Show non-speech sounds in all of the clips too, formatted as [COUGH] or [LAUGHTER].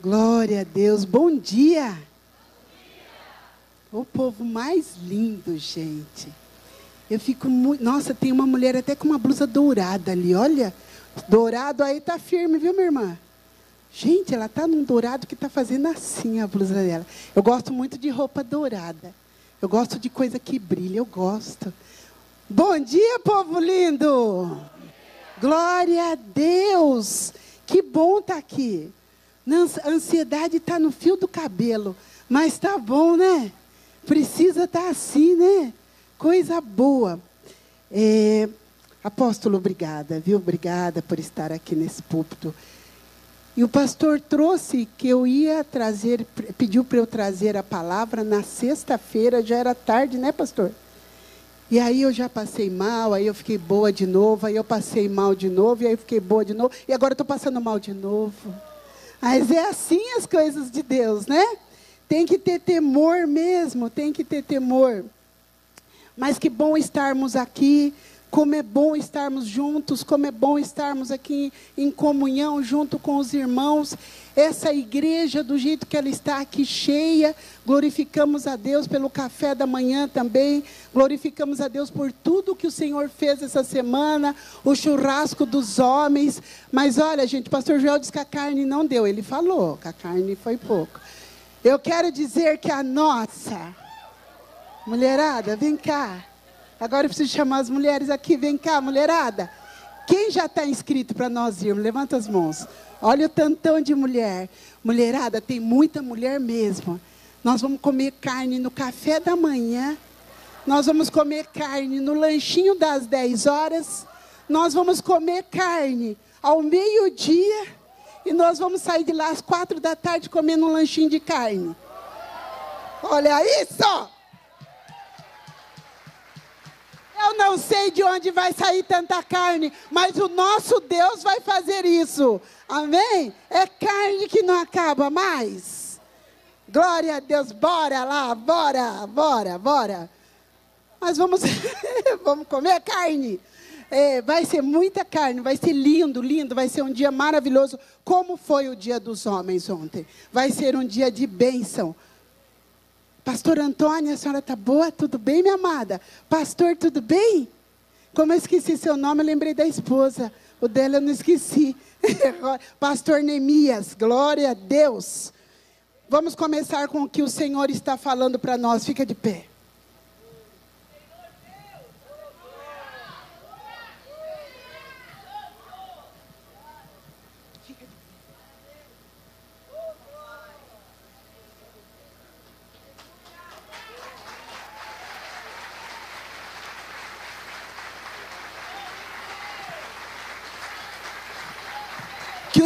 Glória a Deus. Bom dia. O povo mais lindo, gente. Eu fico muito. Nossa, tem uma mulher até com uma blusa dourada ali, olha. Dourado aí tá firme, viu, minha irmã? Gente, ela tá num dourado que tá fazendo assim a blusa dela. Eu gosto muito de roupa dourada. Eu gosto de coisa que brilha, eu gosto. Bom dia, povo lindo. Glória a Deus. Que bom estar tá aqui. A ansiedade está no fio do cabelo. Mas está bom, né? Precisa estar tá assim, né? Coisa boa. É, apóstolo, obrigada, viu? Obrigada por estar aqui nesse púlpito. E o pastor trouxe que eu ia trazer, pediu para eu trazer a palavra na sexta-feira, já era tarde, né, pastor? E aí eu já passei mal, aí eu fiquei boa de novo, aí eu passei mal de novo, e aí eu fiquei boa de novo, e agora estou passando mal de novo. Mas é assim as coisas de Deus, né? Tem que ter temor mesmo, tem que ter temor. Mas que bom estarmos aqui como é bom estarmos juntos, como é bom estarmos aqui em comunhão junto com os irmãos. Essa igreja, do jeito que ela está aqui cheia, glorificamos a Deus pelo café da manhã também, glorificamos a Deus por tudo que o Senhor fez essa semana, o churrasco dos homens. Mas olha, gente, o pastor Joel disse que a carne não deu, ele falou que a carne foi pouco. Eu quero dizer que a nossa, mulherada, vem cá. Agora eu preciso chamar as mulheres aqui. Vem cá, mulherada. Quem já está inscrito para nós irmos? Levanta as mãos. Olha o tantão de mulher. Mulherada, tem muita mulher mesmo. Nós vamos comer carne no café da manhã. Nós vamos comer carne no lanchinho das 10 horas. Nós vamos comer carne ao meio-dia. E nós vamos sair de lá às quatro da tarde comendo um lanchinho de carne. Olha isso! Eu não sei de onde vai sair tanta carne, mas o nosso Deus vai fazer isso. Amém? É carne que não acaba mais. Glória a Deus, bora lá, bora, bora, bora. Mas vamos, [LAUGHS] vamos comer carne. É, vai ser muita carne, vai ser lindo, lindo, vai ser um dia maravilhoso, como foi o dia dos homens ontem. Vai ser um dia de bênção. Pastor Antônia, a senhora está boa? Tudo bem, minha amada? Pastor, tudo bem? Como eu esqueci seu nome, eu lembrei da esposa. O dela eu não esqueci. [LAUGHS] Pastor Neemias, glória a Deus. Vamos começar com o que o Senhor está falando para nós. Fica de pé.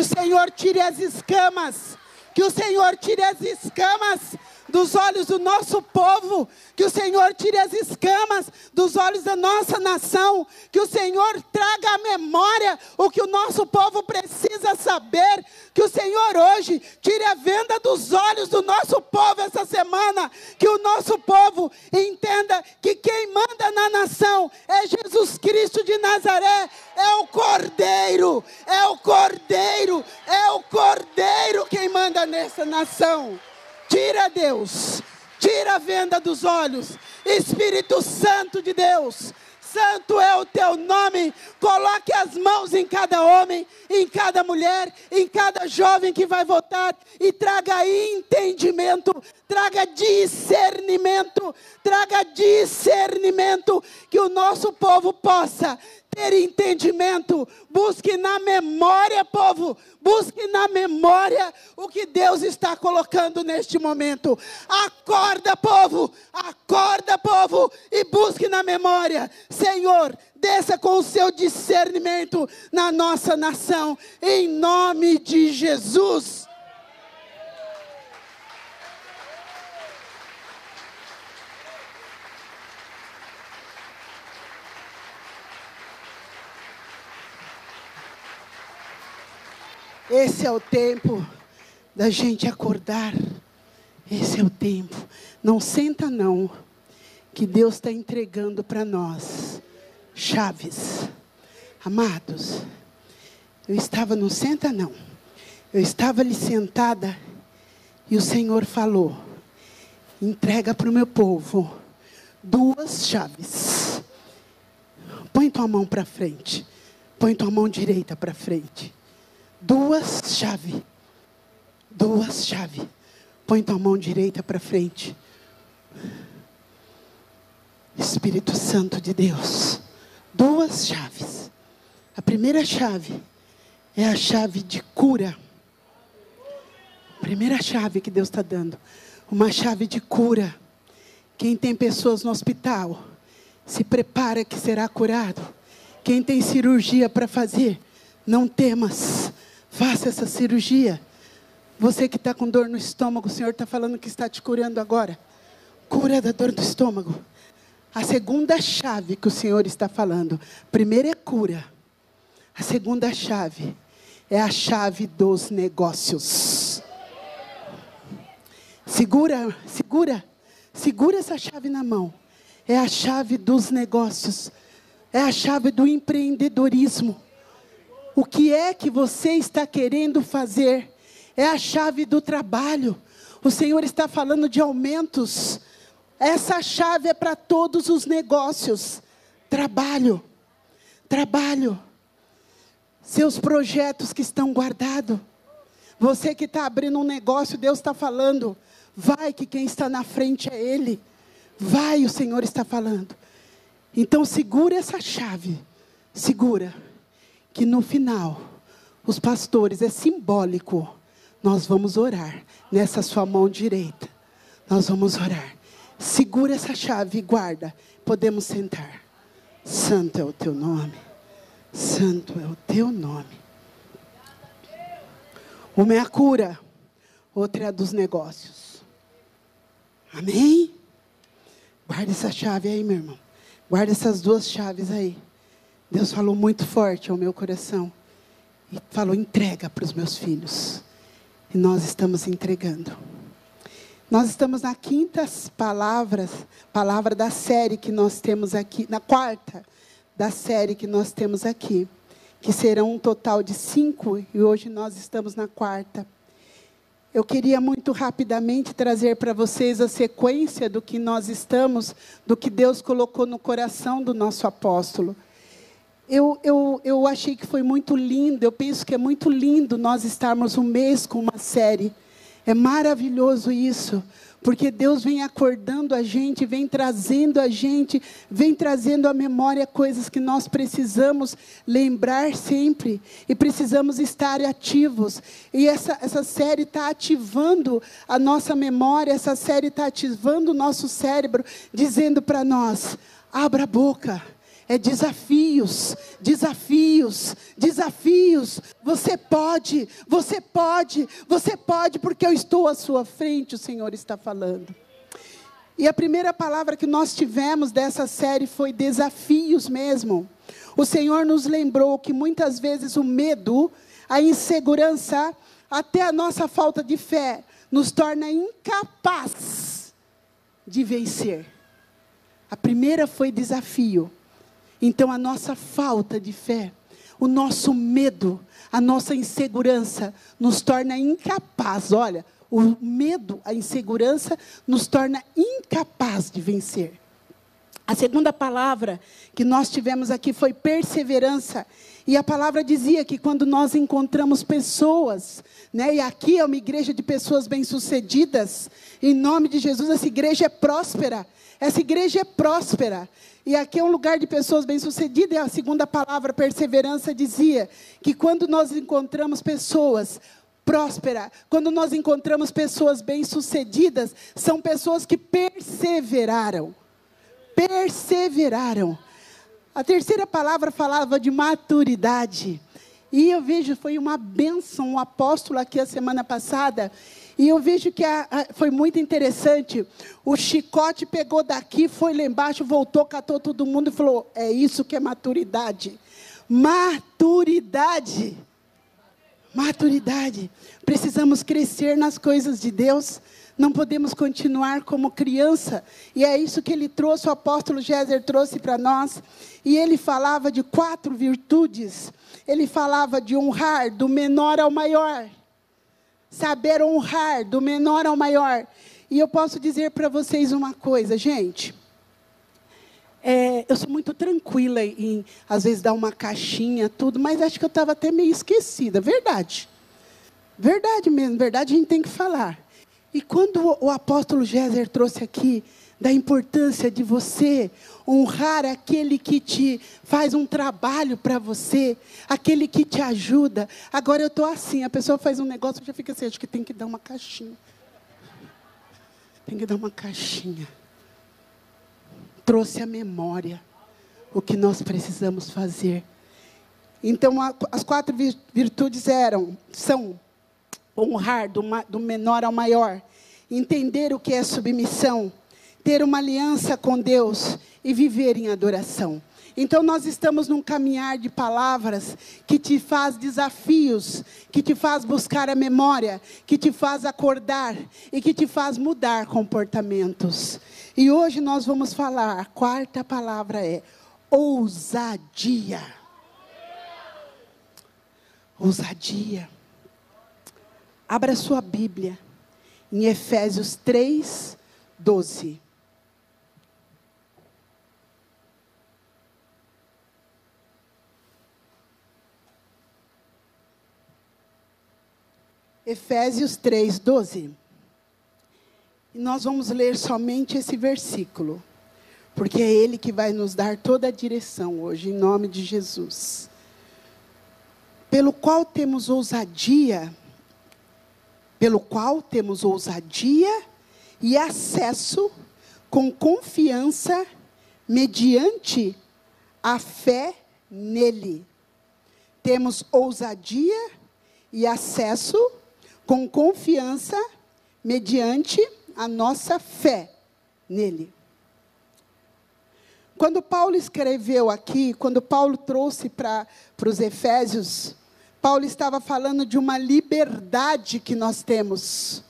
o Senhor tire as escamas, que o Senhor tire as escamas dos olhos do nosso povo, que o Senhor tire as escamas dos olhos da nossa nação, que o Senhor traga à memória o que o nosso povo precisa saber, que o Senhor hoje tire a venda dos olhos do nosso povo essa semana, que o nosso povo entenda que quem manda na nação é Jesus Cristo de Nazaré, é o Cordeiro, é o Cordeiro, é o Cordeiro quem manda nessa nação. Tira, Deus, tira a venda dos olhos. Espírito Santo de Deus, santo é o teu nome. Coloque as mãos em cada homem, em cada mulher, em cada jovem que vai votar e traga entendimento, traga discernimento, traga discernimento que o nosso povo possa ter entendimento, busque na memória, povo, busque na memória o que Deus está colocando neste momento. Acorda, povo, acorda, povo, e busque na memória. Senhor, desça com o seu discernimento na nossa nação, em nome de Jesus. Esse é o tempo da gente acordar. Esse é o tempo. Não senta, não. Que Deus está entregando para nós chaves. Amados, eu estava no senta, não. Eu estava ali sentada e o Senhor falou: entrega para o meu povo duas chaves. Põe tua mão para frente. Põe tua mão direita para frente. Duas chaves. Duas chaves. Põe tua mão direita para frente. Espírito Santo de Deus. Duas chaves. A primeira chave é a chave de cura. Primeira chave que Deus está dando. Uma chave de cura. Quem tem pessoas no hospital, se prepara que será curado. Quem tem cirurgia para fazer, não temas, faça essa cirurgia. Você que está com dor no estômago, o Senhor está falando que está te curando agora. Cura da dor do estômago. A segunda chave que o Senhor está falando, primeiro é cura. A segunda chave é a chave dos negócios. Segura, segura, segura essa chave na mão. É a chave dos negócios. É a chave do empreendedorismo. O que é que você está querendo fazer? É a chave do trabalho. O Senhor está falando de aumentos. Essa chave é para todos os negócios. Trabalho. Trabalho. Seus projetos que estão guardados. Você que está abrindo um negócio, Deus está falando. Vai que quem está na frente é Ele. Vai, o Senhor está falando. Então segura essa chave. Segura. Que no final, os pastores, é simbólico. Nós vamos orar nessa sua mão direita. Nós vamos orar. Segura essa chave e guarda. Podemos sentar. Santo é o teu nome. Santo é o teu nome. Uma é a cura, outra é a dos negócios. Amém? Guarda essa chave aí, meu irmão. Guarda essas duas chaves aí. Deus falou muito forte ao meu coração. E falou: entrega para os meus filhos. E nós estamos entregando. Nós estamos na quinta palavras, palavra da série que nós temos aqui, na quarta da série que nós temos aqui, que serão um total de cinco, e hoje nós estamos na quarta. Eu queria muito rapidamente trazer para vocês a sequência do que nós estamos, do que Deus colocou no coração do nosso apóstolo. Eu, eu, eu achei que foi muito lindo, eu penso que é muito lindo nós estarmos um mês com uma série. É maravilhoso isso, porque Deus vem acordando a gente, vem trazendo a gente, vem trazendo à memória coisas que nós precisamos lembrar sempre e precisamos estar ativos. E essa, essa série está ativando a nossa memória, essa série está ativando o nosso cérebro, dizendo para nós: abra a boca é desafios, desafios, desafios. Você pode, você pode, você pode, porque eu estou à sua frente, o Senhor está falando. E a primeira palavra que nós tivemos dessa série foi desafios mesmo. O Senhor nos lembrou que muitas vezes o medo, a insegurança, até a nossa falta de fé, nos torna incapaz de vencer. A primeira foi desafio. Então, a nossa falta de fé, o nosso medo, a nossa insegurança nos torna incapaz. Olha, o medo, a insegurança nos torna incapaz de vencer. A segunda palavra que nós tivemos aqui foi perseverança. E a palavra dizia que quando nós encontramos pessoas, né, e aqui é uma igreja de pessoas bem-sucedidas, em nome de Jesus, essa igreja é próspera. Essa igreja é próspera. E aqui é um lugar de pessoas bem-sucedidas. E a segunda palavra, perseverança, dizia que quando nós encontramos pessoas prósperas, quando nós encontramos pessoas bem-sucedidas, são pessoas que perseveraram. Perseveraram. A terceira palavra falava de maturidade. E eu vejo, foi uma bênção, um apóstolo aqui a semana passada, e eu vejo que a, a, foi muito interessante. O chicote pegou daqui, foi lá embaixo, voltou, catou todo mundo e falou: é isso que é maturidade. Maturidade. Maturidade. Precisamos crescer nas coisas de Deus. Não podemos continuar como criança. E é isso que ele trouxe, o apóstolo Géser trouxe para nós. E ele falava de quatro virtudes. Ele falava de honrar do menor ao maior saber honrar do menor ao maior. E eu posso dizer para vocês uma coisa, gente. É, eu sou muito tranquila em, às vezes, dar uma caixinha, tudo, mas acho que eu estava até meio esquecida. Verdade. Verdade mesmo, verdade a gente tem que falar. E quando o apóstolo Géser trouxe aqui da importância de você honrar aquele que te faz um trabalho para você, aquele que te ajuda. Agora eu estou assim, a pessoa faz um negócio, já fica assim, acho que tem que dar uma caixinha. Tem que dar uma caixinha. Trouxe a memória o que nós precisamos fazer. Então, as quatro virtudes eram, são honrar do, do menor ao maior, entender o que é submissão, ter uma aliança com Deus e viver em adoração. Então nós estamos num caminhar de palavras que te faz desafios, que te faz buscar a memória, que te faz acordar e que te faz mudar comportamentos. E hoje nós vamos falar, a quarta palavra é ousadia. Ousadia. Abra sua Bíblia em Efésios 3, 12. Efésios 3, 12. E nós vamos ler somente esse versículo, porque é ele que vai nos dar toda a direção hoje, em nome de Jesus. Pelo qual temos ousadia, pelo qual temos ousadia e acesso com confiança mediante a fé nele. Temos ousadia e acesso com confiança, mediante a nossa fé nele. Quando Paulo escreveu aqui, quando Paulo trouxe para os Efésios, Paulo estava falando de uma liberdade que nós temos.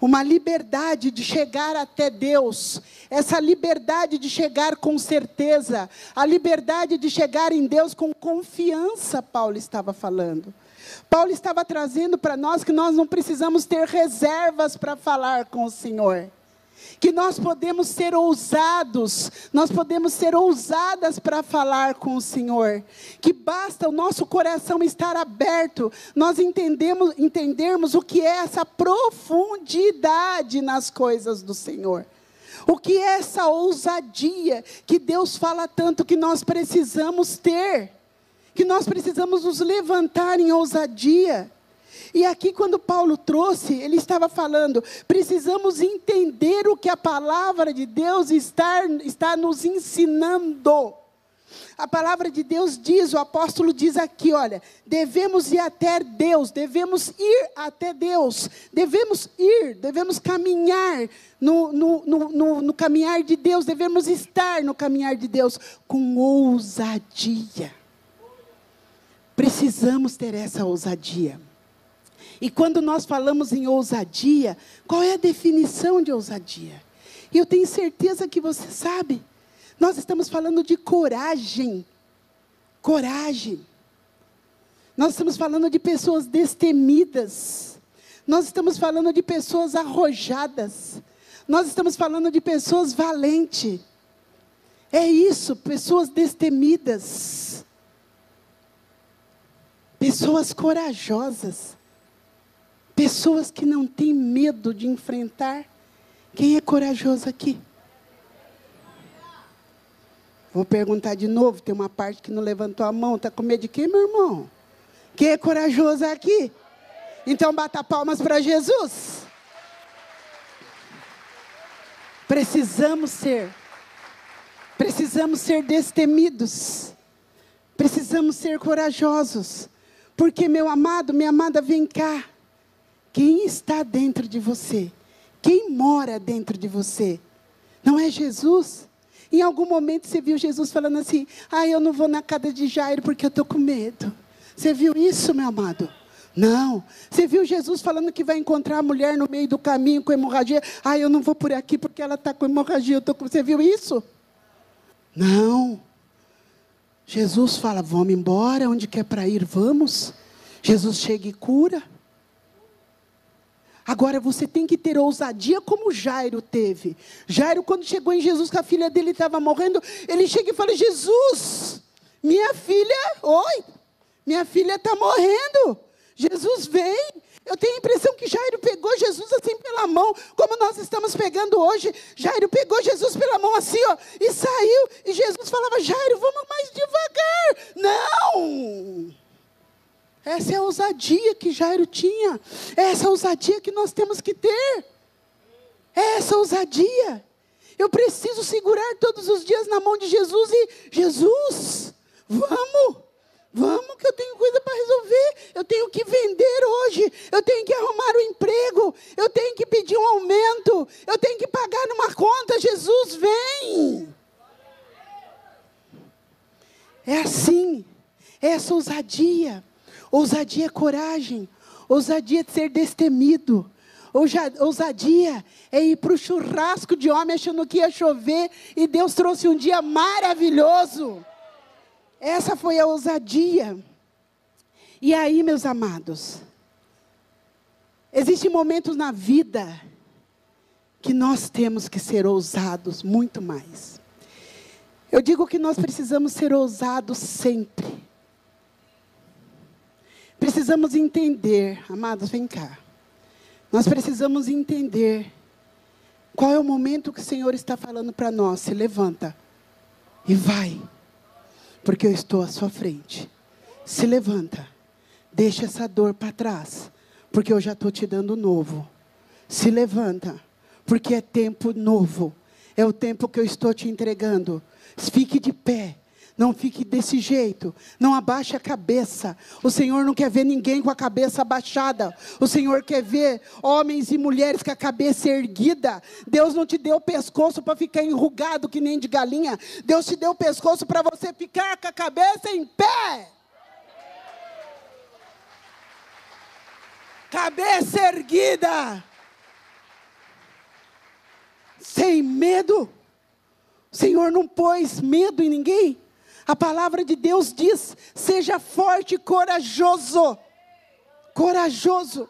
Uma liberdade de chegar até Deus, essa liberdade de chegar com certeza, a liberdade de chegar em Deus com confiança, Paulo estava falando. Paulo estava trazendo para nós que nós não precisamos ter reservas para falar com o Senhor. Que nós podemos ser ousados, nós podemos ser ousadas para falar com o Senhor. Que basta o nosso coração estar aberto, nós entendemos, entendermos o que é essa profundidade nas coisas do Senhor. O que é essa ousadia que Deus fala tanto que nós precisamos ter que nós precisamos nos levantar em ousadia. E aqui, quando Paulo trouxe, ele estava falando: precisamos entender o que a palavra de Deus está, está nos ensinando. A palavra de Deus diz, o apóstolo diz aqui: olha, devemos ir até Deus, devemos ir até Deus, devemos ir, devemos caminhar no, no, no, no, no caminhar de Deus, devemos estar no caminhar de Deus com ousadia. Precisamos ter essa ousadia. E quando nós falamos em ousadia, qual é a definição de ousadia? E eu tenho certeza que você sabe. Nós estamos falando de coragem. Coragem. Nós estamos falando de pessoas destemidas. Nós estamos falando de pessoas arrojadas. Nós estamos falando de pessoas valentes. É isso, pessoas destemidas. Pessoas corajosas. Pessoas que não têm medo de enfrentar. Quem é corajoso aqui? Vou perguntar de novo, tem uma parte que não levantou a mão. Está com medo de quem, meu irmão? Quem é corajoso aqui? Então bata palmas para Jesus. Precisamos ser. Precisamos ser destemidos. Precisamos ser corajosos. Porque, meu amado, minha amada, vem cá. Quem está dentro de você? Quem mora dentro de você? Não é Jesus? Em algum momento você viu Jesus falando assim: Ah, eu não vou na casa de Jairo porque eu estou com medo. Você viu isso, meu amado? Não. Você viu Jesus falando que vai encontrar a mulher no meio do caminho com hemorragia? Ah, eu não vou por aqui porque ela está com hemorragia. Eu tô com... Você viu isso? Não. Jesus fala: vamos embora, onde quer para ir, vamos. Jesus chega e cura. Agora você tem que ter ousadia como Jairo teve. Jairo, quando chegou em Jesus, que a filha dele estava morrendo, ele chega e fala: Jesus, minha filha, oi, minha filha está morrendo. Jesus vem. Eu tenho a impressão que Jairo pegou Jesus assim pela mão, como nós estamos pegando hoje. Jairo pegou Jesus pela mão assim, ó, e saiu. E Jesus falava: Jairo, vamos mais devagar. Não! Essa é a ousadia que Jairo tinha. É essa ousadia que nós temos que ter. Essa ousadia. Eu preciso segurar todos os dias na mão de Jesus e Jesus, vamos. Vamos que eu tenho coisa para resolver. Eu tenho que vender hoje. Eu tenho que arrumar um emprego. Eu tenho que pedir um aumento. Eu tenho que pagar numa conta. Jesus vem. É assim. É essa ousadia. Ousadia é coragem. Ousadia é ser destemido. Ousadia é ir para o churrasco de homem achando que ia chover e Deus trouxe um dia maravilhoso. Essa foi a ousadia. E aí, meus amados, existem momentos na vida que nós temos que ser ousados muito mais. Eu digo que nós precisamos ser ousados sempre. Precisamos entender, amados, vem cá. Nós precisamos entender qual é o momento que o Senhor está falando para nós. Se levanta e vai, porque eu estou à sua frente. Se levanta, deixa essa dor para trás, porque eu já estou te dando novo. Se levanta, porque é tempo novo. É o tempo que eu estou te entregando. Fique de pé. Não fique desse jeito. Não abaixe a cabeça. O Senhor não quer ver ninguém com a cabeça abaixada. O Senhor quer ver homens e mulheres com a cabeça erguida. Deus não te deu o pescoço para ficar enrugado que nem de galinha. Deus te deu o pescoço para você ficar com a cabeça em pé. Cabeça erguida. Sem medo. O Senhor não pôs medo em ninguém. A palavra de Deus diz: seja forte e corajoso. Corajoso.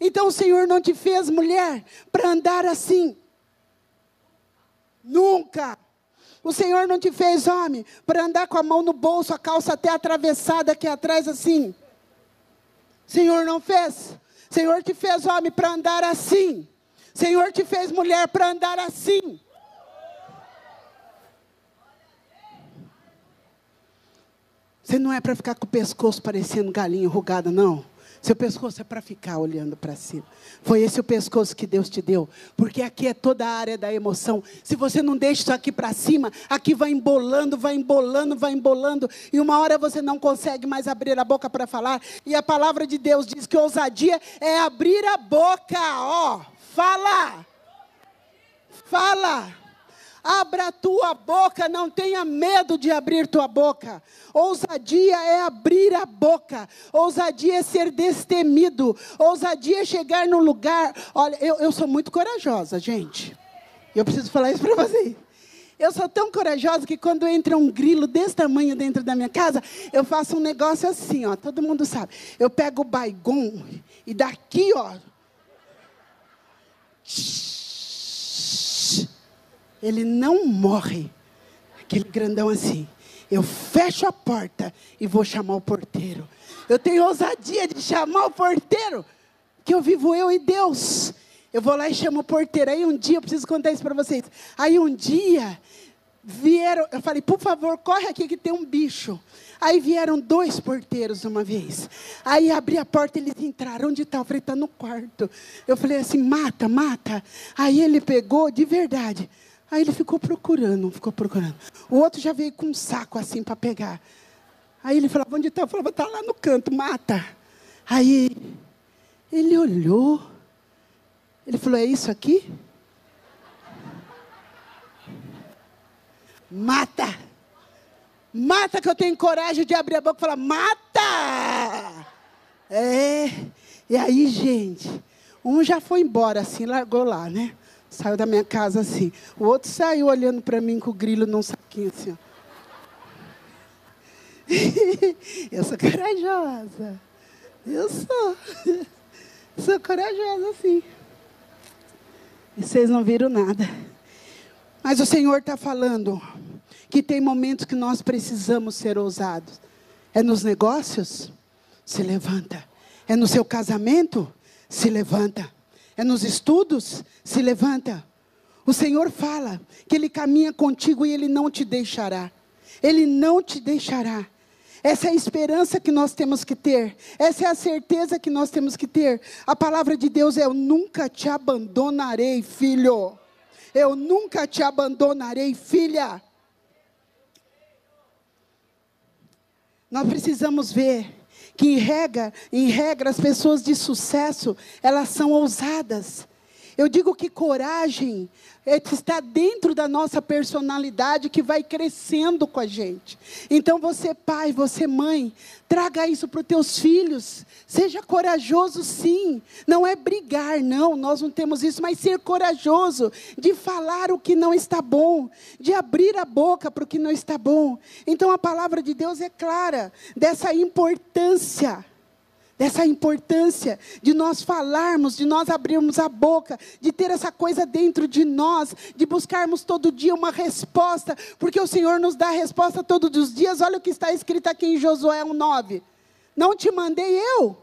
Então o Senhor não te fez mulher para andar assim. Nunca. O Senhor não te fez homem para andar com a mão no bolso, a calça até atravessada aqui atrás assim. Senhor não fez. Senhor te fez homem para andar assim. Senhor te fez mulher para andar assim. Você não é para ficar com o pescoço parecendo galinha enrugada, não. Seu pescoço é para ficar olhando para cima. Foi esse o pescoço que Deus te deu. Porque aqui é toda a área da emoção. Se você não deixa isso aqui para cima, aqui vai embolando, vai embolando, vai embolando. E uma hora você não consegue mais abrir a boca para falar. E a palavra de Deus diz que ousadia é abrir a boca. Ó, fala. Fala. Abra a tua boca, não tenha medo de abrir tua boca. Ousadia é abrir a boca. Ousadia é ser destemido. Ousadia é chegar no lugar. Olha, eu, eu sou muito corajosa, gente. Eu preciso falar isso para vocês. Eu sou tão corajosa que quando entra um grilo desse tamanho dentro da minha casa, eu faço um negócio assim, ó. Todo mundo sabe. Eu pego o baigon e daqui, ó ele não morre. Aquele grandão assim. Eu fecho a porta e vou chamar o porteiro. Eu tenho ousadia de chamar o porteiro, que eu vivo eu e Deus. Eu vou lá e chamo o porteiro. Aí um dia, eu preciso contar isso para vocês. Aí um dia, vieram, eu falei, por favor, corre aqui que tem um bicho. Aí vieram dois porteiros uma vez. Aí abri a porta, eles entraram. Onde está? Eu falei, está no quarto. Eu falei assim, mata, mata. Aí ele pegou, de verdade. Aí ele ficou procurando, ficou procurando. O outro já veio com um saco assim para pegar. Aí ele falava, onde está? Eu falava, está lá no canto, mata. Aí ele olhou. Ele falou, é isso aqui? Mata! Mata que eu tenho coragem de abrir a boca e falar, mata! É. E aí, gente, um já foi embora assim, largou lá, né? Saiu da minha casa assim. O outro saiu olhando para mim com o grilo num saquinho assim. Ó. [LAUGHS] Eu sou corajosa. Eu sou. [LAUGHS] Sou corajosa, sim. E vocês não viram nada. Mas o Senhor está falando que tem momentos que nós precisamos ser ousados. É nos negócios? Se levanta. É no seu casamento? Se levanta. É nos estudos? Se levanta. O Senhor fala que Ele caminha contigo e Ele não te deixará. Ele não te deixará. Essa é a esperança que nós temos que ter. Essa é a certeza que nós temos que ter. A palavra de Deus é: Eu nunca te abandonarei, filho. Eu nunca te abandonarei, filha. Nós precisamos ver que em regra, em regra as pessoas de sucesso, elas são ousadas. Eu digo que coragem é está dentro da nossa personalidade que vai crescendo com a gente. Então você pai, você mãe, traga isso para os teus filhos. Seja corajoso sim. Não é brigar, não, nós não temos isso, mas ser corajoso de falar o que não está bom, de abrir a boca para o que não está bom. Então a palavra de Deus é clara dessa importância dessa importância de nós falarmos, de nós abrirmos a boca, de ter essa coisa dentro de nós, de buscarmos todo dia uma resposta, porque o Senhor nos dá a resposta todos os dias. Olha o que está escrito aqui em Josué 1,9. Não te mandei eu.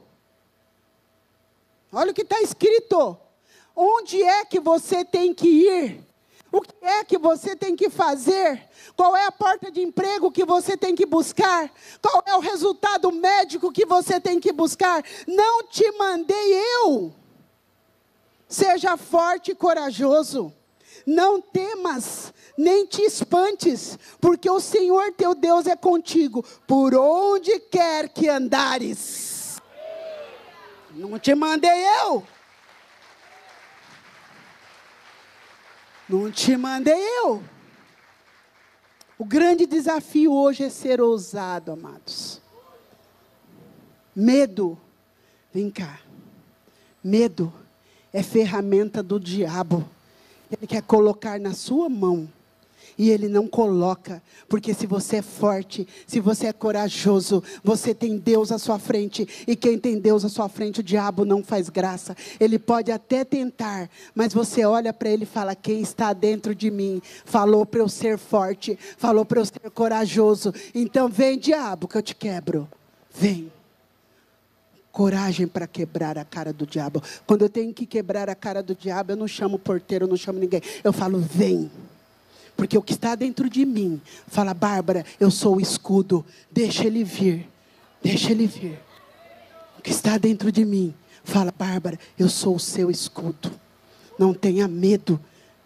Olha o que está escrito. Onde é que você tem que ir? O que é que você tem que fazer? Qual é a porta de emprego que você tem que buscar? Qual é o resultado médico que você tem que buscar? Não te mandei eu. Seja forte e corajoso. Não temas, nem te espantes, porque o Senhor teu Deus é contigo, por onde quer que andares. Não te mandei eu. Não te mandei eu. O grande desafio hoje é ser ousado, amados. Medo, vem cá. Medo é ferramenta do diabo. Ele quer colocar na sua mão e ele não coloca, porque se você é forte, se você é corajoso, você tem Deus à sua frente, e quem tem Deus à sua frente, o diabo não faz graça. Ele pode até tentar, mas você olha para ele e fala: Quem está dentro de mim falou para eu ser forte, falou para eu ser corajoso. Então vem, diabo, que eu te quebro. Vem coragem para quebrar a cara do diabo. Quando eu tenho que quebrar a cara do diabo, eu não chamo o porteiro, eu não chamo ninguém. Eu falo, vem. Porque o que está dentro de mim fala, Bárbara, eu sou o escudo, deixa ele vir, deixa ele vir. O que está dentro de mim fala, Bárbara, eu sou o seu escudo. Não tenha medo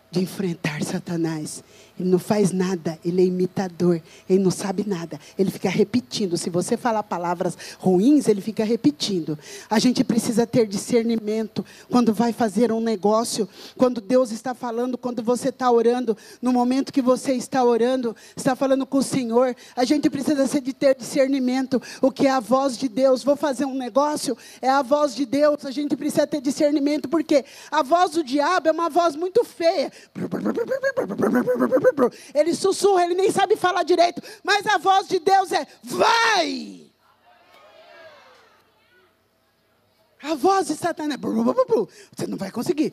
de enfrentar Satanás. Ele não faz nada, ele é imitador, ele não sabe nada, ele fica repetindo. Se você falar palavras ruins, ele fica repetindo. A gente precisa ter discernimento quando vai fazer um negócio, quando Deus está falando, quando você está orando, no momento que você está orando, está falando com o Senhor. A gente precisa de ter discernimento. O que é a voz de Deus? Vou fazer um negócio? É a voz de Deus. A gente precisa ter discernimento, porque a voz do diabo é uma voz muito feia. Ele sussurra, ele nem sabe falar direito, mas a voz de Deus é: vai! A voz de Satanás é: você não vai conseguir.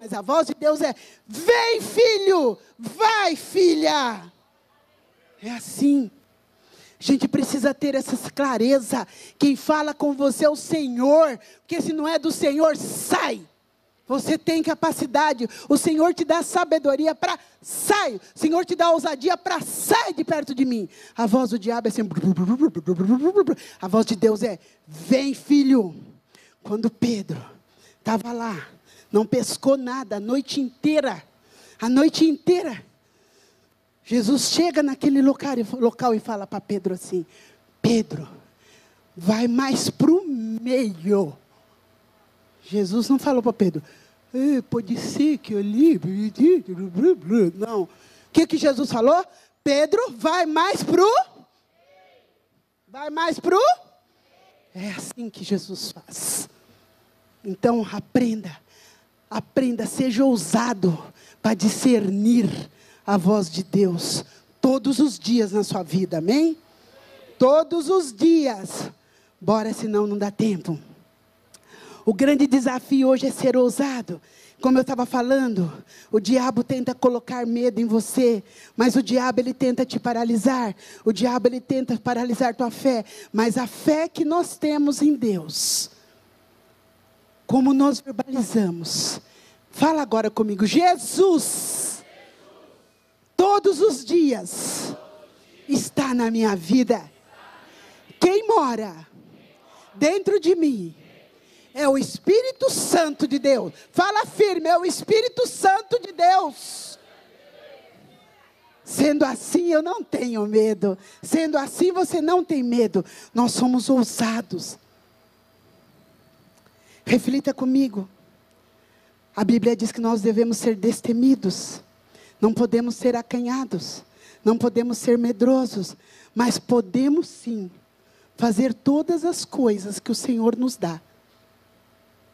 Mas a voz de Deus é: vem, filho! Vai, filha! É assim. A gente precisa ter essa clareza. Quem fala com você é o Senhor. Porque se não é do Senhor, sai. Você tem capacidade. O Senhor te dá sabedoria para sair. O Senhor te dá ousadia para sair de perto de mim. A voz do diabo é assim. A voz de Deus é: Vem, filho. Quando Pedro estava lá, não pescou nada a noite inteira. A noite inteira. Jesus chega naquele local, local e fala para Pedro assim: Pedro, vai mais para o meio Jesus não falou para Pedro, pode ser que eu livre. Não. O que, que Jesus falou? Pedro, vai mais pro. Vai mais pro. É assim que Jesus faz. Então aprenda, aprenda, seja ousado para discernir a voz de Deus todos os dias na sua vida, amém? Todos os dias. Bora, senão não dá tempo. O grande desafio hoje é ser ousado. Como eu estava falando, o diabo tenta colocar medo em você, mas o diabo ele tenta te paralisar. O diabo ele tenta paralisar tua fé, mas a fé que nós temos em Deus, como nós verbalizamos. Fala agora comigo, Jesus. Todos os dias está na minha vida. Quem mora dentro de mim é o Espírito Santo de Deus. Fala firme, é o Espírito Santo de Deus. Sendo assim, eu não tenho medo. Sendo assim, você não tem medo. Nós somos ousados. Reflita comigo. A Bíblia diz que nós devemos ser destemidos. Não podemos ser acanhados. Não podemos ser medrosos. Mas podemos sim fazer todas as coisas que o Senhor nos dá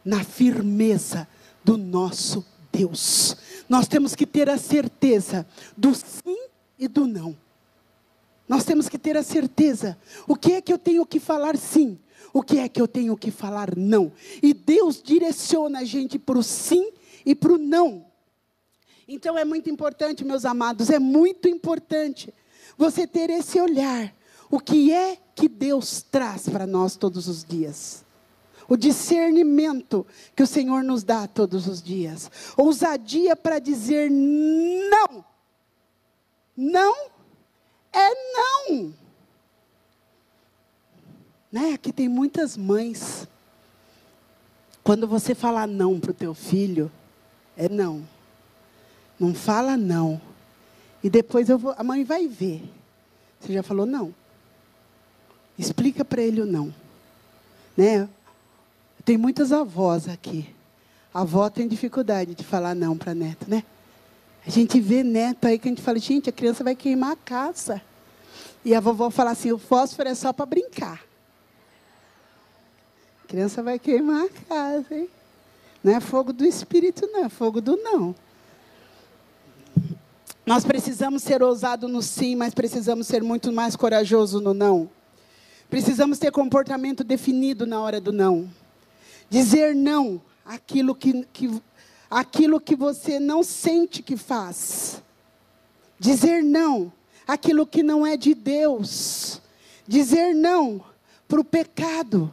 na firmeza do nosso Deus. Nós temos que ter a certeza do sim e do não. Nós temos que ter a certeza. O que é que eu tenho que falar sim? O que é que eu tenho que falar não? E Deus direciona a gente para o sim e para o não. Então é muito importante, meus amados, é muito importante você ter esse olhar. O que é que Deus traz para nós todos os dias? O discernimento que o Senhor nos dá todos os dias, ousadia para dizer não. Não é não. Né? Aqui tem muitas mães. Quando você fala não para o teu filho, é não. Não fala não. E depois vou, a mãe vai ver. Você já falou não. Explica para ele o não. Né? Tem muitas avós aqui. A avó tem dificuldade de falar não para neto, né? A gente vê neto aí que a gente fala, gente, a criança vai queimar a casa. E a vovó fala assim, o fósforo é só para brincar. A criança vai queimar a casa, hein? Não é fogo do espírito, não, é fogo do não. Nós precisamos ser ousados no sim, mas precisamos ser muito mais corajosos no não. Precisamos ter comportamento definido na hora do não. Dizer não àquilo que, que, àquilo que você não sente que faz. Dizer não àquilo que não é de Deus. Dizer não para o pecado.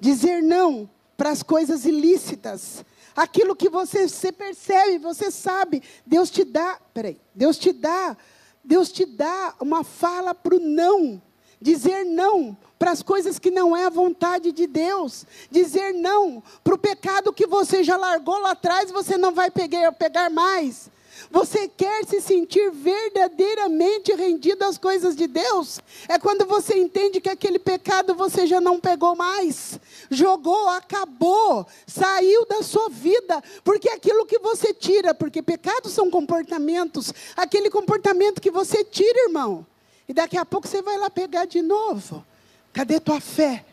Dizer não para as coisas ilícitas. Aquilo que você, você percebe, você sabe, Deus te dá, peraí, Deus te dá, Deus te dá uma fala para o não. Dizer não para as coisas que não é a vontade de Deus. Dizer não para o pecado que você já largou lá atrás, você não vai pegar, pegar mais. Você quer se sentir verdadeiramente rendido às coisas de Deus? É quando você entende que aquele pecado você já não pegou mais, jogou, acabou, saiu da sua vida, porque aquilo que você tira, porque pecados são comportamentos, aquele comportamento que você tira, irmão, e daqui a pouco você vai lá pegar de novo. Cadê tua fé?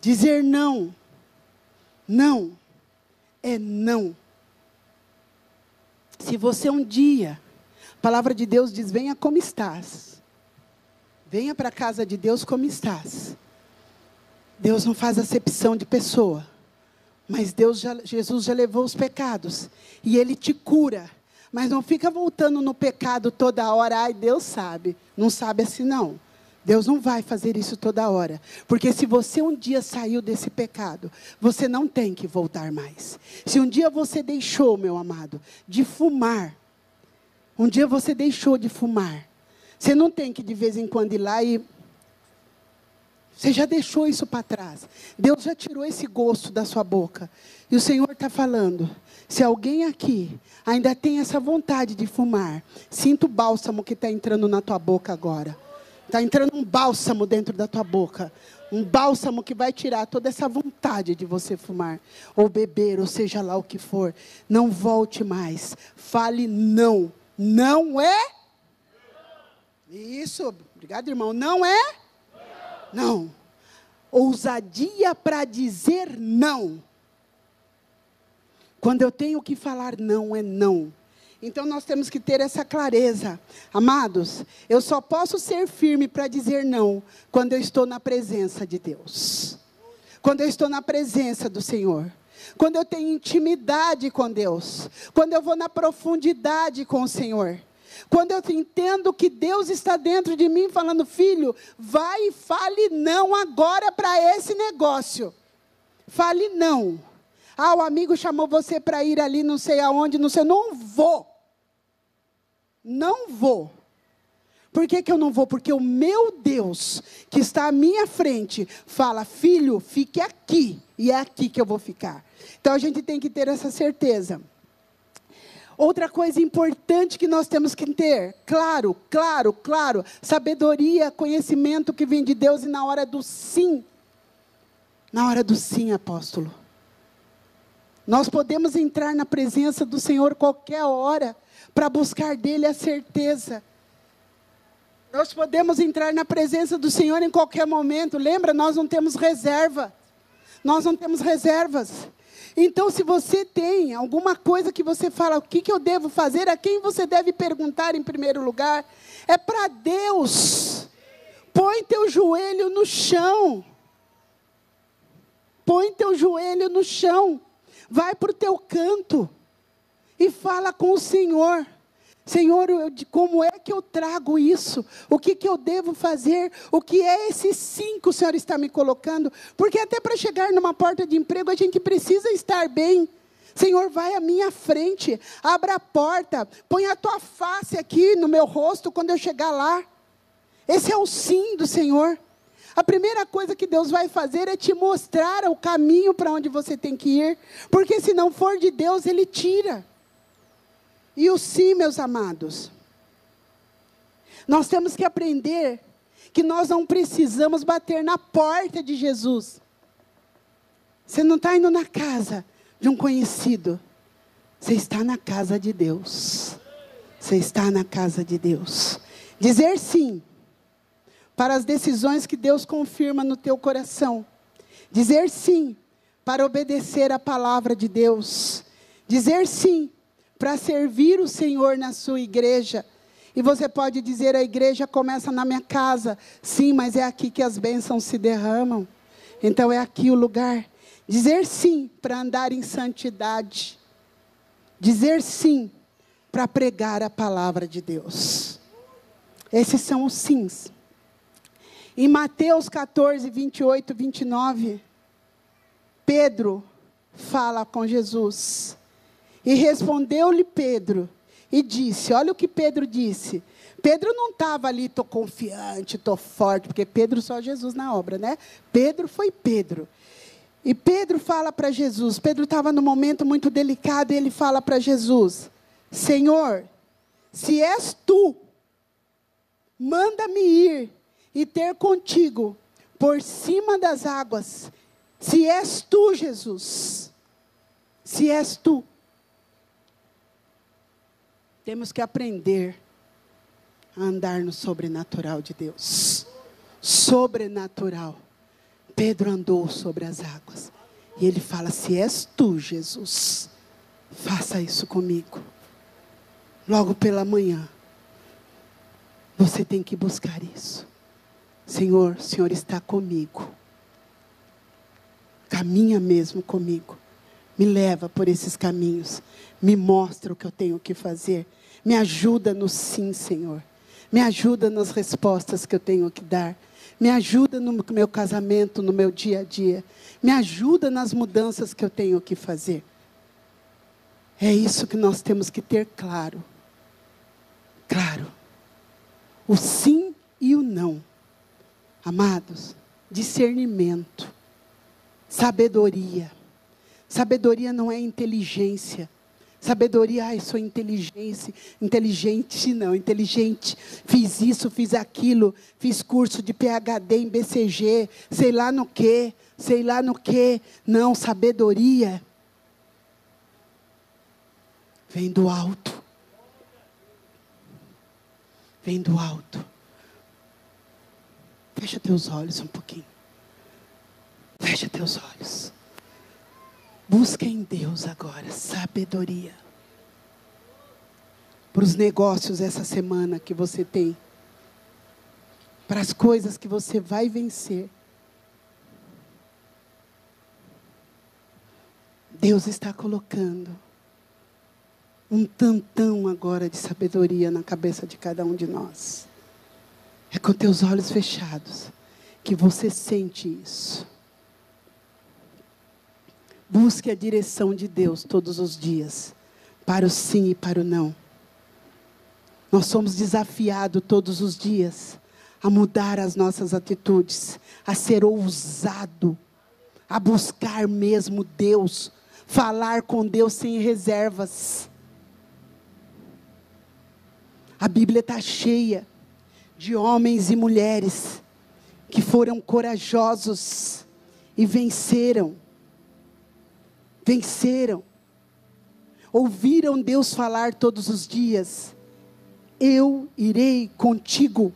Dizer não. Não. É não. Se você um dia, a palavra de Deus diz: venha como estás. Venha para a casa de Deus como estás. Deus não faz acepção de pessoa. Mas Deus já, Jesus já levou os pecados. E Ele te cura. Mas não fica voltando no pecado toda hora. Ai, Deus sabe. Não sabe assim, não. Deus não vai fazer isso toda hora. Porque se você um dia saiu desse pecado, você não tem que voltar mais. Se um dia você deixou, meu amado, de fumar, um dia você deixou de fumar, você não tem que de vez em quando ir lá e. Você já deixou isso para trás. Deus já tirou esse gosto da sua boca. E o Senhor está falando: se alguém aqui ainda tem essa vontade de fumar, sinta o bálsamo que está entrando na tua boca agora. Está entrando um bálsamo dentro da tua boca. Um bálsamo que vai tirar toda essa vontade de você fumar, ou beber, ou seja lá o que for. Não volte mais. Fale não. Não é? Isso, obrigado, irmão. Não é? Não. Ousadia para dizer não. Quando eu tenho que falar não, é não. Então nós temos que ter essa clareza. Amados, eu só posso ser firme para dizer não quando eu estou na presença de Deus. quando eu estou na presença do Senhor, quando eu tenho intimidade com Deus, quando eu vou na profundidade com o Senhor. Quando eu entendo que Deus está dentro de mim falando, filho, vai e fale não agora para esse negócio. Fale não. Ah, o amigo chamou você para ir ali, não sei aonde, não sei. Não vou. Não vou. Por que, que eu não vou? Porque o meu Deus, que está à minha frente, fala: filho, fique aqui, e é aqui que eu vou ficar. Então a gente tem que ter essa certeza. Outra coisa importante que nós temos que ter, claro, claro, claro, sabedoria, conhecimento que vem de Deus e na hora do sim. Na hora do sim, apóstolo. Nós podemos entrar na presença do Senhor qualquer hora para buscar dele a certeza. Nós podemos entrar na presença do Senhor em qualquer momento. Lembra, nós não temos reserva. Nós não temos reservas. Então, se você tem alguma coisa que você fala, o que, que eu devo fazer, a quem você deve perguntar em primeiro lugar? É para Deus. Põe teu joelho no chão. Põe teu joelho no chão. Vai para o teu canto. E fala com o Senhor. Senhor, como é que eu trago isso? O que, que eu devo fazer? O que é esse sim que o Senhor está me colocando? Porque até para chegar numa porta de emprego, a gente precisa estar bem. Senhor, vai à minha frente, abra a porta, põe a tua face aqui no meu rosto quando eu chegar lá. Esse é o sim do Senhor. A primeira coisa que Deus vai fazer é te mostrar o caminho para onde você tem que ir, porque se não for de Deus, Ele tira. E o sim, meus amados. Nós temos que aprender que nós não precisamos bater na porta de Jesus. Você não está indo na casa de um conhecido. Você está na casa de Deus. Você está na casa de Deus. Dizer sim para as decisões que Deus confirma no teu coração. Dizer sim para obedecer a palavra de Deus. Dizer sim para servir o Senhor na sua igreja. E você pode dizer: a igreja começa na minha casa. Sim, mas é aqui que as bênçãos se derramam. Então é aqui o lugar. Dizer sim para andar em santidade. Dizer sim para pregar a palavra de Deus. Esses são os sims. Em Mateus 14, 28, 29, Pedro fala com Jesus. E respondeu-lhe Pedro e disse: Olha o que Pedro disse. Pedro não estava ali, estou confiante, estou forte, porque Pedro só Jesus na obra, né? Pedro foi Pedro. E Pedro fala para Jesus, Pedro estava num momento muito delicado, e ele fala para Jesus: Senhor, se és tu, manda-me ir e ter contigo por cima das águas. Se és tu, Jesus, se és tu, temos que aprender a andar no sobrenatural de Deus. Sobrenatural. Pedro andou sobre as águas. E ele fala: Se és tu, Jesus, faça isso comigo. Logo pela manhã, você tem que buscar isso. Senhor, o Senhor está comigo. Caminha mesmo comigo. Me leva por esses caminhos. Me mostra o que eu tenho que fazer. Me ajuda no sim, Senhor. Me ajuda nas respostas que eu tenho que dar. Me ajuda no meu casamento, no meu dia a dia. Me ajuda nas mudanças que eu tenho que fazer. É isso que nós temos que ter claro. Claro. O sim e o não. Amados, discernimento, sabedoria. Sabedoria não é inteligência. Sabedoria, ai, sou inteligente, inteligente não, inteligente. Fiz isso, fiz aquilo, fiz curso de PhD em BCG, sei lá no que, sei lá no que. Não, sabedoria vem do alto. Vem do alto. Fecha teus olhos um pouquinho. Fecha teus olhos. Busca em Deus agora sabedoria. Para os negócios essa semana que você tem. Para as coisas que você vai vencer. Deus está colocando um tantão agora de sabedoria na cabeça de cada um de nós. É com teus olhos fechados que você sente isso. Busque a direção de Deus todos os dias, para o sim e para o não. Nós somos desafiados todos os dias a mudar as nossas atitudes, a ser ousado, a buscar mesmo Deus, falar com Deus sem reservas. A Bíblia está cheia de homens e mulheres que foram corajosos e venceram. Venceram. Ouviram Deus falar todos os dias: Eu irei contigo.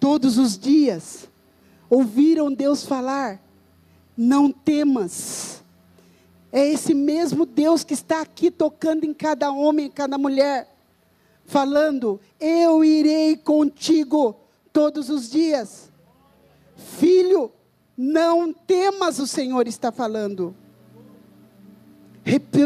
Todos os dias. Ouviram Deus falar: Não temas. É esse mesmo Deus que está aqui tocando em cada homem, em cada mulher falando: Eu irei contigo todos os dias. Filho, não temas, o Senhor está falando.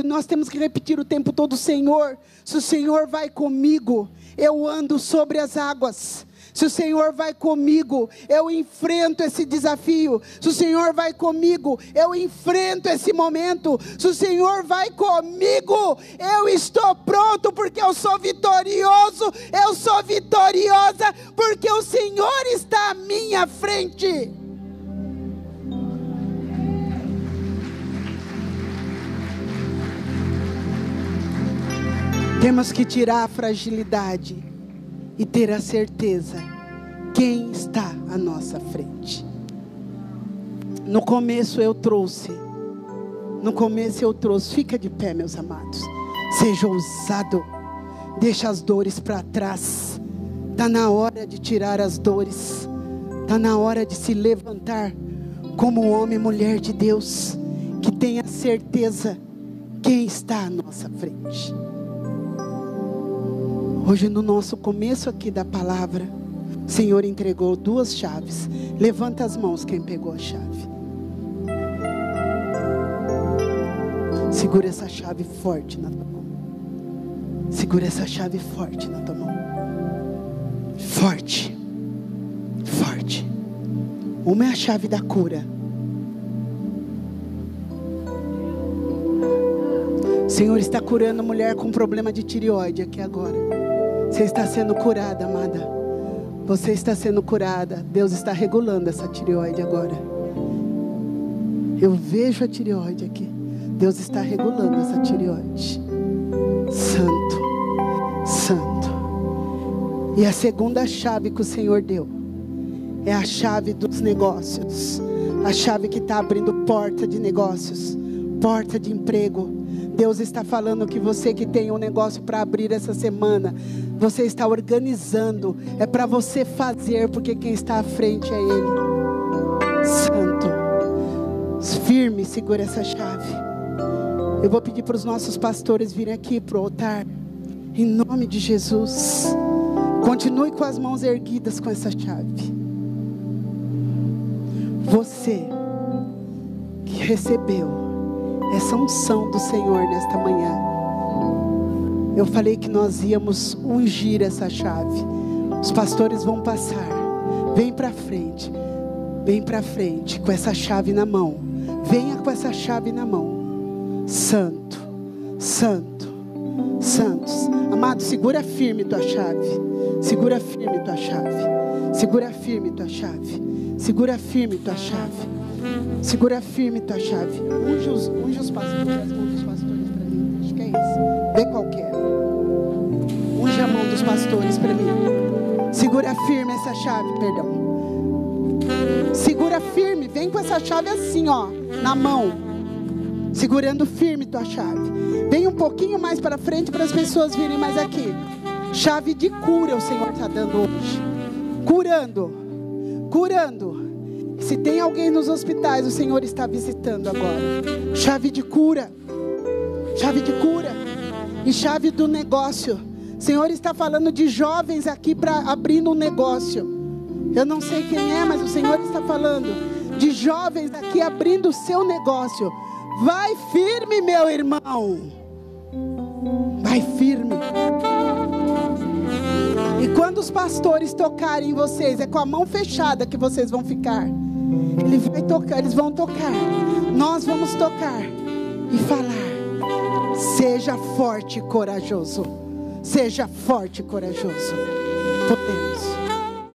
Nós temos que repetir o tempo todo: Senhor, se o Senhor vai comigo, eu ando sobre as águas. Se o Senhor vai comigo, eu enfrento esse desafio. Se o Senhor vai comigo, eu enfrento esse momento. Se o Senhor vai comigo, eu estou pronto porque eu sou vitorioso. Eu sou vitoriosa porque o Senhor está à minha frente. Temos que tirar a fragilidade e ter a certeza quem está à nossa frente. No começo eu trouxe, no começo eu trouxe, fica de pé, meus amados. Seja ousado, deixa as dores para trás. Está na hora de tirar as dores, está na hora de se levantar como homem e mulher de Deus, que tenha certeza quem está à nossa frente. Hoje, no nosso começo aqui da palavra, o Senhor entregou duas chaves. Levanta as mãos quem pegou a chave. Segura essa chave forte na tua mão. Segura essa chave forte na tua mão. Forte. Forte. Uma é a chave da cura. O Senhor está curando a mulher com problema de tireoide aqui agora. Você está sendo curada, amada. Você está sendo curada. Deus está regulando essa tireoide agora. Eu vejo a tireoide aqui. Deus está regulando essa tireoide. Santo, Santo. E a segunda chave que o Senhor deu é a chave dos negócios. A chave que está abrindo porta de negócios, porta de emprego. Deus está falando que você que tem um negócio para abrir essa semana, você está organizando, é para você fazer, porque quem está à frente é Ele. Santo, firme, segura essa chave. Eu vou pedir para os nossos pastores virem aqui para o altar, em nome de Jesus. Continue com as mãos erguidas com essa chave. Você que recebeu essa unção do Senhor nesta manhã eu falei que nós íamos ungir essa chave. Os pastores vão passar. Vem para frente. Vem para frente com essa chave na mão. Venha com essa chave na mão. Santo, santo, santos. Amado, segura firme tua chave. Segura firme tua chave. Segura firme tua chave. Segura firme tua chave. Segura firme tua chave. Unge os, unge os pastores, as mãos dos pastores para mim. Acho que é isso. Vê qualquer pastores para mim. Segura firme essa chave, perdão. Segura firme, vem com essa chave assim, ó, na mão. Segurando firme tua chave. Vem um pouquinho mais para frente para as pessoas virem mais aqui. Chave de cura o Senhor está dando hoje. Curando. Curando. Se tem alguém nos hospitais, o Senhor está visitando agora. Chave de cura. Chave de cura. E chave do negócio. O Senhor está falando de jovens aqui para abrindo um negócio. Eu não sei quem é, mas o Senhor está falando de jovens aqui abrindo o seu negócio. Vai firme, meu irmão. Vai firme. E quando os pastores tocarem em vocês, é com a mão fechada que vocês vão ficar. Ele vai tocar, eles vão tocar. Nós vamos tocar e falar: Seja forte e corajoso. Seja forte e corajoso. Podemos.